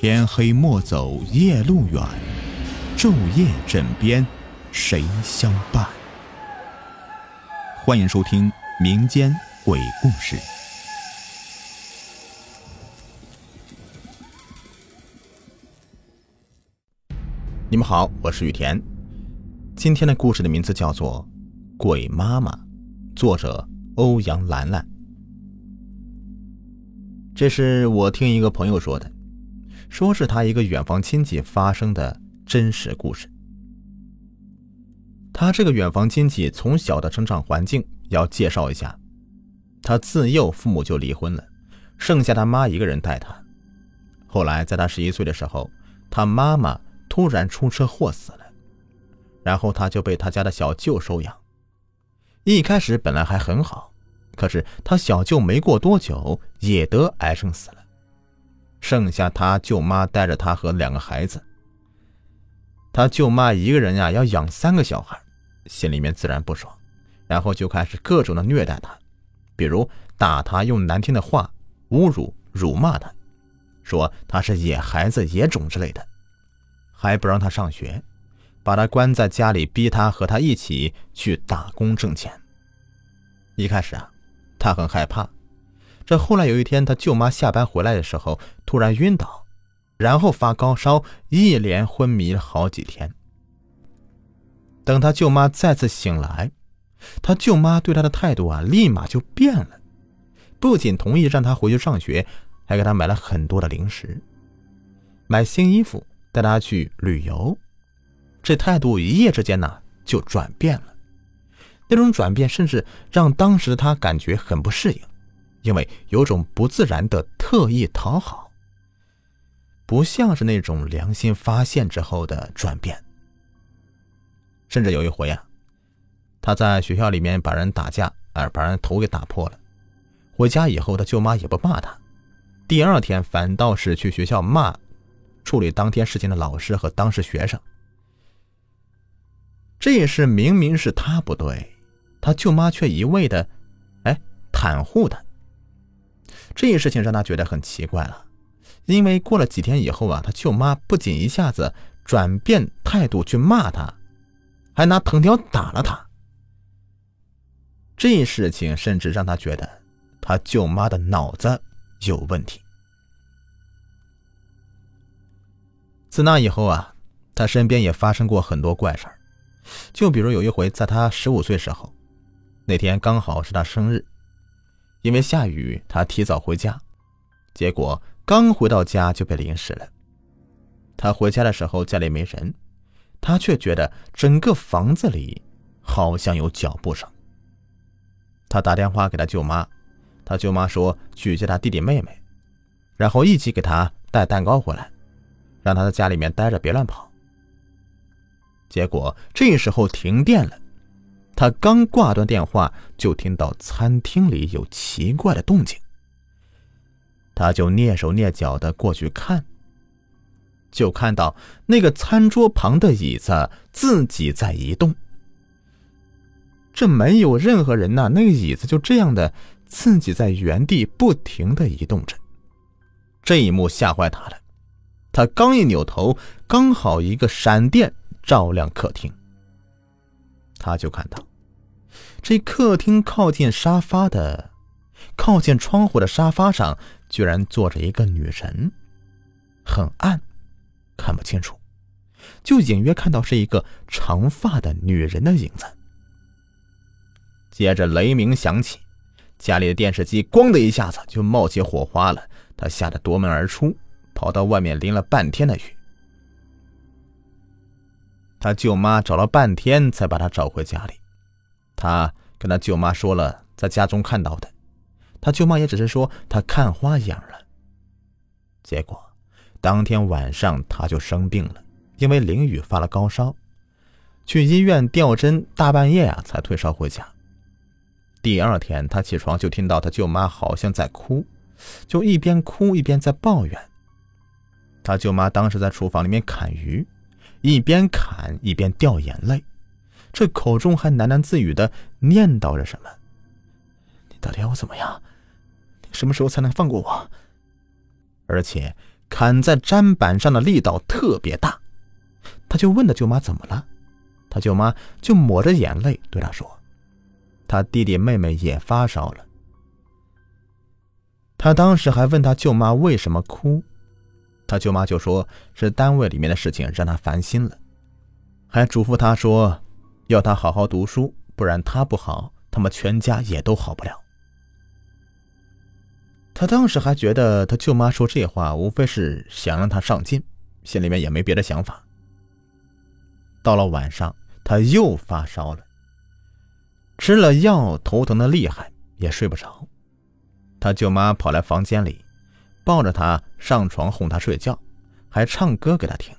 天黑莫走夜路远，昼夜枕边谁相伴？欢迎收听民间鬼故事。你们好，我是雨田。今天的故事的名字叫做《鬼妈妈》，作者欧阳兰兰。这是我听一个朋友说的，说是他一个远房亲戚发生的真实故事。他这个远房亲戚从小的成长环境要介绍一下，他自幼父母就离婚了，剩下他妈一个人带他。后来在他十一岁的时候，他妈妈突然出车祸死了，然后他就被他家的小舅收养。一开始本来还很好。可是他小舅没过多久也得癌症死了，剩下他舅妈带着他和两个孩子。他舅妈一个人呀要养三个小孩，心里面自然不爽，然后就开始各种的虐待他，比如打他，用难听的话侮辱、辱骂他，说他是野孩子、野种之类的，还不让他上学，把他关在家里，逼他和他一起去打工挣钱。一开始啊。他很害怕，这后来有一天，他舅妈下班回来的时候突然晕倒，然后发高烧，一连昏迷了好几天。等他舅妈再次醒来，他舅妈对他的态度啊，立马就变了，不仅同意让他回去上学，还给他买了很多的零食，买新衣服，带他去旅游，这态度一夜之间呢就转变了。那种转变甚至让当时的他感觉很不适应，因为有种不自然的特意讨好，不像是那种良心发现之后的转变。甚至有一回啊，他在学校里面把人打架，而把人头给打破了，回家以后他舅妈也不骂他，第二天反倒是去学校骂处理当天事情的老师和当时学生。这事明明是他不对。他舅妈却一味的，哎，袒护他。这事情让他觉得很奇怪了，因为过了几天以后啊，他舅妈不仅一下子转变态度去骂他，还拿藤条打了他。这事情甚至让他觉得他舅妈的脑子有问题。自那以后啊，他身边也发生过很多怪事儿，就比如有一回，在他十五岁时候。那天刚好是他生日，因为下雨，他提早回家，结果刚回到家就被淋湿了。他回家的时候家里没人，他却觉得整个房子里好像有脚步声。他打电话给他舅妈，他舅妈说去接他弟弟妹妹，然后一起给他带蛋糕回来，让他在家里面待着别乱跑。结果这时候停电了。他刚挂断电话，就听到餐厅里有奇怪的动静。他就蹑手蹑脚的过去看，就看到那个餐桌旁的椅子自己在移动。这没有任何人呐，那个椅子就这样的自己在原地不停的移动着。这一幕吓坏他了，他刚一扭头，刚好一个闪电照亮客厅，他就看到。这客厅靠近沙发的、靠近窗户的沙发上，居然坐着一个女人，很暗，看不清楚，就隐约看到是一个长发的女人的影子。接着雷鸣响起，家里的电视机“咣”的一下子就冒起火花了。他吓得夺门而出，跑到外面淋了半天的雨。他舅妈找了半天才把他找回家里。他跟他舅妈说了在家中看到的，他舅妈也只是说他看花眼了。结果当天晚上他就生病了，因为淋雨发了高烧，去医院吊针，大半夜啊才退烧回家。第二天他起床就听到他舅妈好像在哭，就一边哭一边在抱怨。他舅妈当时在厨房里面砍鱼，一边砍一边掉眼泪。这口中还喃喃自语的念叨着什么？你到底要我怎么样？你什么时候才能放过我？而且砍在砧板上的力道特别大。他就问他舅妈怎么了，他舅妈就抹着眼泪对他说：“他弟弟妹妹也发烧了。”他当时还问他舅妈为什么哭，他舅妈就说是单位里面的事情让他烦心了，还嘱咐他说要他好好读书，不然他不好，他们全家也都好不了。他当时还觉得他舅妈说这话无非是想让他上进，心里面也没别的想法。到了晚上，他又发烧了，吃了药，头疼的厉害，也睡不着。他舅妈跑来房间里，抱着他上床哄他睡觉，还唱歌给他听。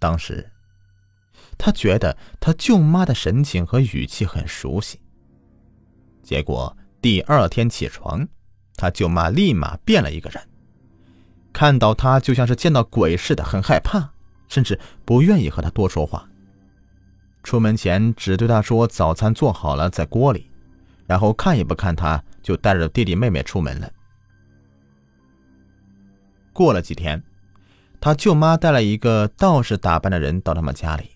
当时，他觉得他舅妈的神情和语气很熟悉。结果第二天起床，他舅妈立马变了一个人，看到他就像是见到鬼似的，很害怕，甚至不愿意和他多说话。出门前只对他说：“早餐做好了，在锅里。”然后看也不看他。就带着弟弟妹妹出门了。过了几天，他舅妈带了一个道士打扮的人到他们家里。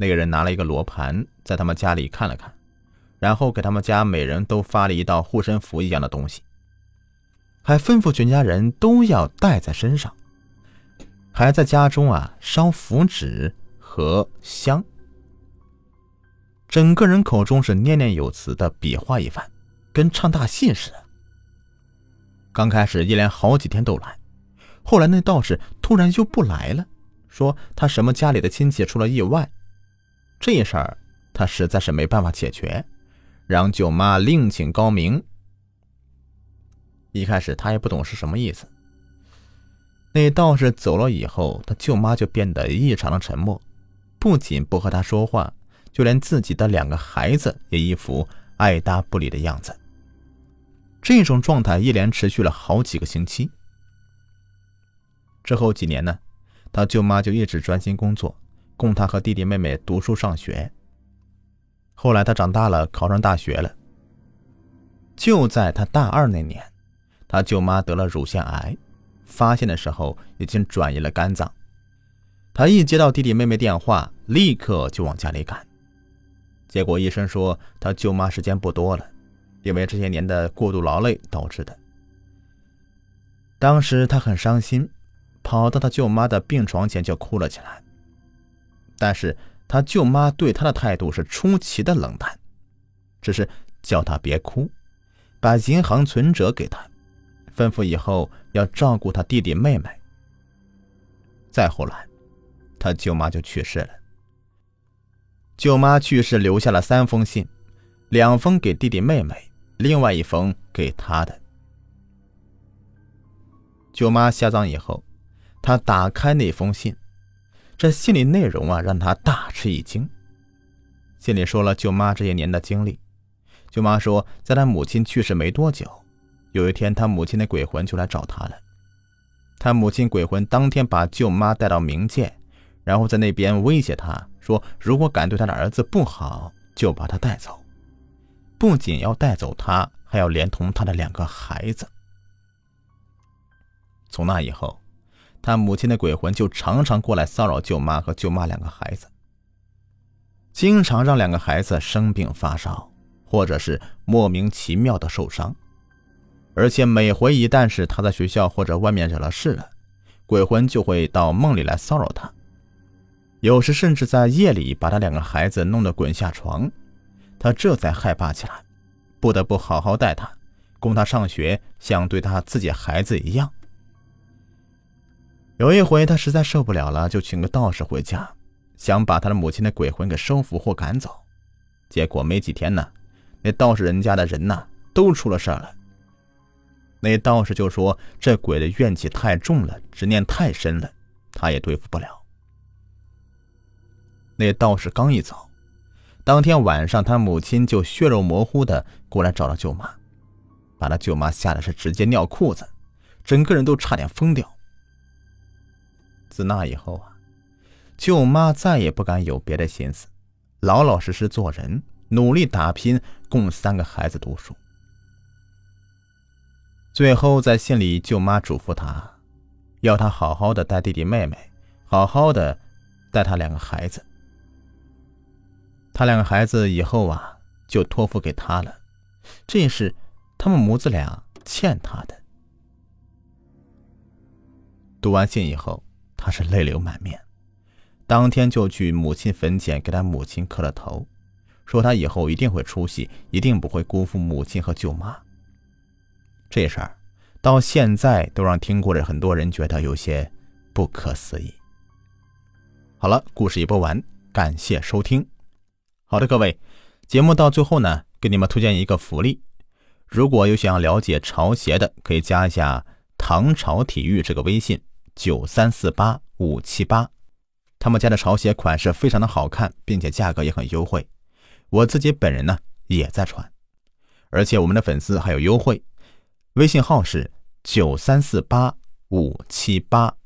那个人拿了一个罗盘，在他们家里看了看，然后给他们家每人都发了一道护身符一样的东西，还吩咐全家人都要带在身上，还在家中啊烧符纸和香，整个人口中是念念有词的比划一番。跟唱大戏似的。刚开始一连好几天都来，后来那道士突然就不来了，说他什么家里的亲戚出了意外，这事儿他实在是没办法解决，让舅妈另请高明。一开始他也不懂是什么意思。那道士走了以后，他舅妈就变得异常的沉默，不仅不和他说话，就连自己的两个孩子也一副爱搭不理的样子。这种状态一连持续了好几个星期。之后几年呢，他舅妈就一直专心工作，供他和弟弟妹妹读书上学。后来他长大了，考上大学了。就在他大二那年，他舅妈得了乳腺癌，发现的时候已经转移了肝脏。他一接到弟弟妹妹电话，立刻就往家里赶。结果医生说他舅妈时间不多了。因为这些年的过度劳累导致的。当时他很伤心，跑到他舅妈的病床前就哭了起来。但是他舅妈对他的态度是出奇的冷淡，只是叫他别哭，把银行存折给他，吩咐以后要照顾他弟弟妹妹。再后来，他舅妈就去世了。舅妈去世留下了三封信，两封给弟弟妹妹。另外一封给他的舅妈下葬以后，他打开那封信，这信里内容啊让他大吃一惊。信里说了舅妈这些年的经历。舅妈说，在他母亲去世没多久，有一天他母亲的鬼魂就来找他了。他母亲鬼魂当天把舅妈带到冥界，然后在那边威胁他说，如果敢对他的儿子不好，就把他带走。不仅要带走他，还要连同他的两个孩子。从那以后，他母亲的鬼魂就常常过来骚扰舅妈和舅妈两个孩子，经常让两个孩子生病发烧，或者是莫名其妙的受伤。而且每回一旦是他在学校或者外面惹了事了，鬼魂就会到梦里来骚扰他，有时甚至在夜里把他两个孩子弄得滚下床。他这才害怕起来，不得不好好带他，供他上学，像对他自己孩子一样。有一回，他实在受不了了，就请个道士回家，想把他的母亲的鬼魂给收服或赶走。结果没几天呢，那道士人家的人呐都出了事了。那道士就说这鬼的怨气太重了，执念太深了，他也对付不了。那道士刚一走。当天晚上，他母亲就血肉模糊的过来找他舅妈，把他舅妈吓得是直接尿裤子，整个人都差点疯掉。自那以后啊，舅妈再也不敢有别的心思，老老实实做人，努力打拼，供三个孩子读书。最后在信里，舅妈嘱咐他要他好好的带弟弟妹妹，好好的带他两个孩子。他两个孩子以后啊，就托付给他了，这是他们母子俩欠他的。读完信以后，他是泪流满面，当天就去母亲坟前给他母亲磕了头，说他以后一定会出息，一定不会辜负母亲和舅妈。这事儿到现在都让听过的很多人觉得有些不可思议。好了，故事已播完，感谢收听。好的，各位，节目到最后呢，给你们推荐一个福利，如果有想要了解潮鞋的，可以加一下唐朝体育这个微信。九三四八五七八，他们家的潮鞋款式非常的好看，并且价格也很优惠。我自己本人呢也在穿，而且我们的粉丝还有优惠，微信号是九三四八五七八。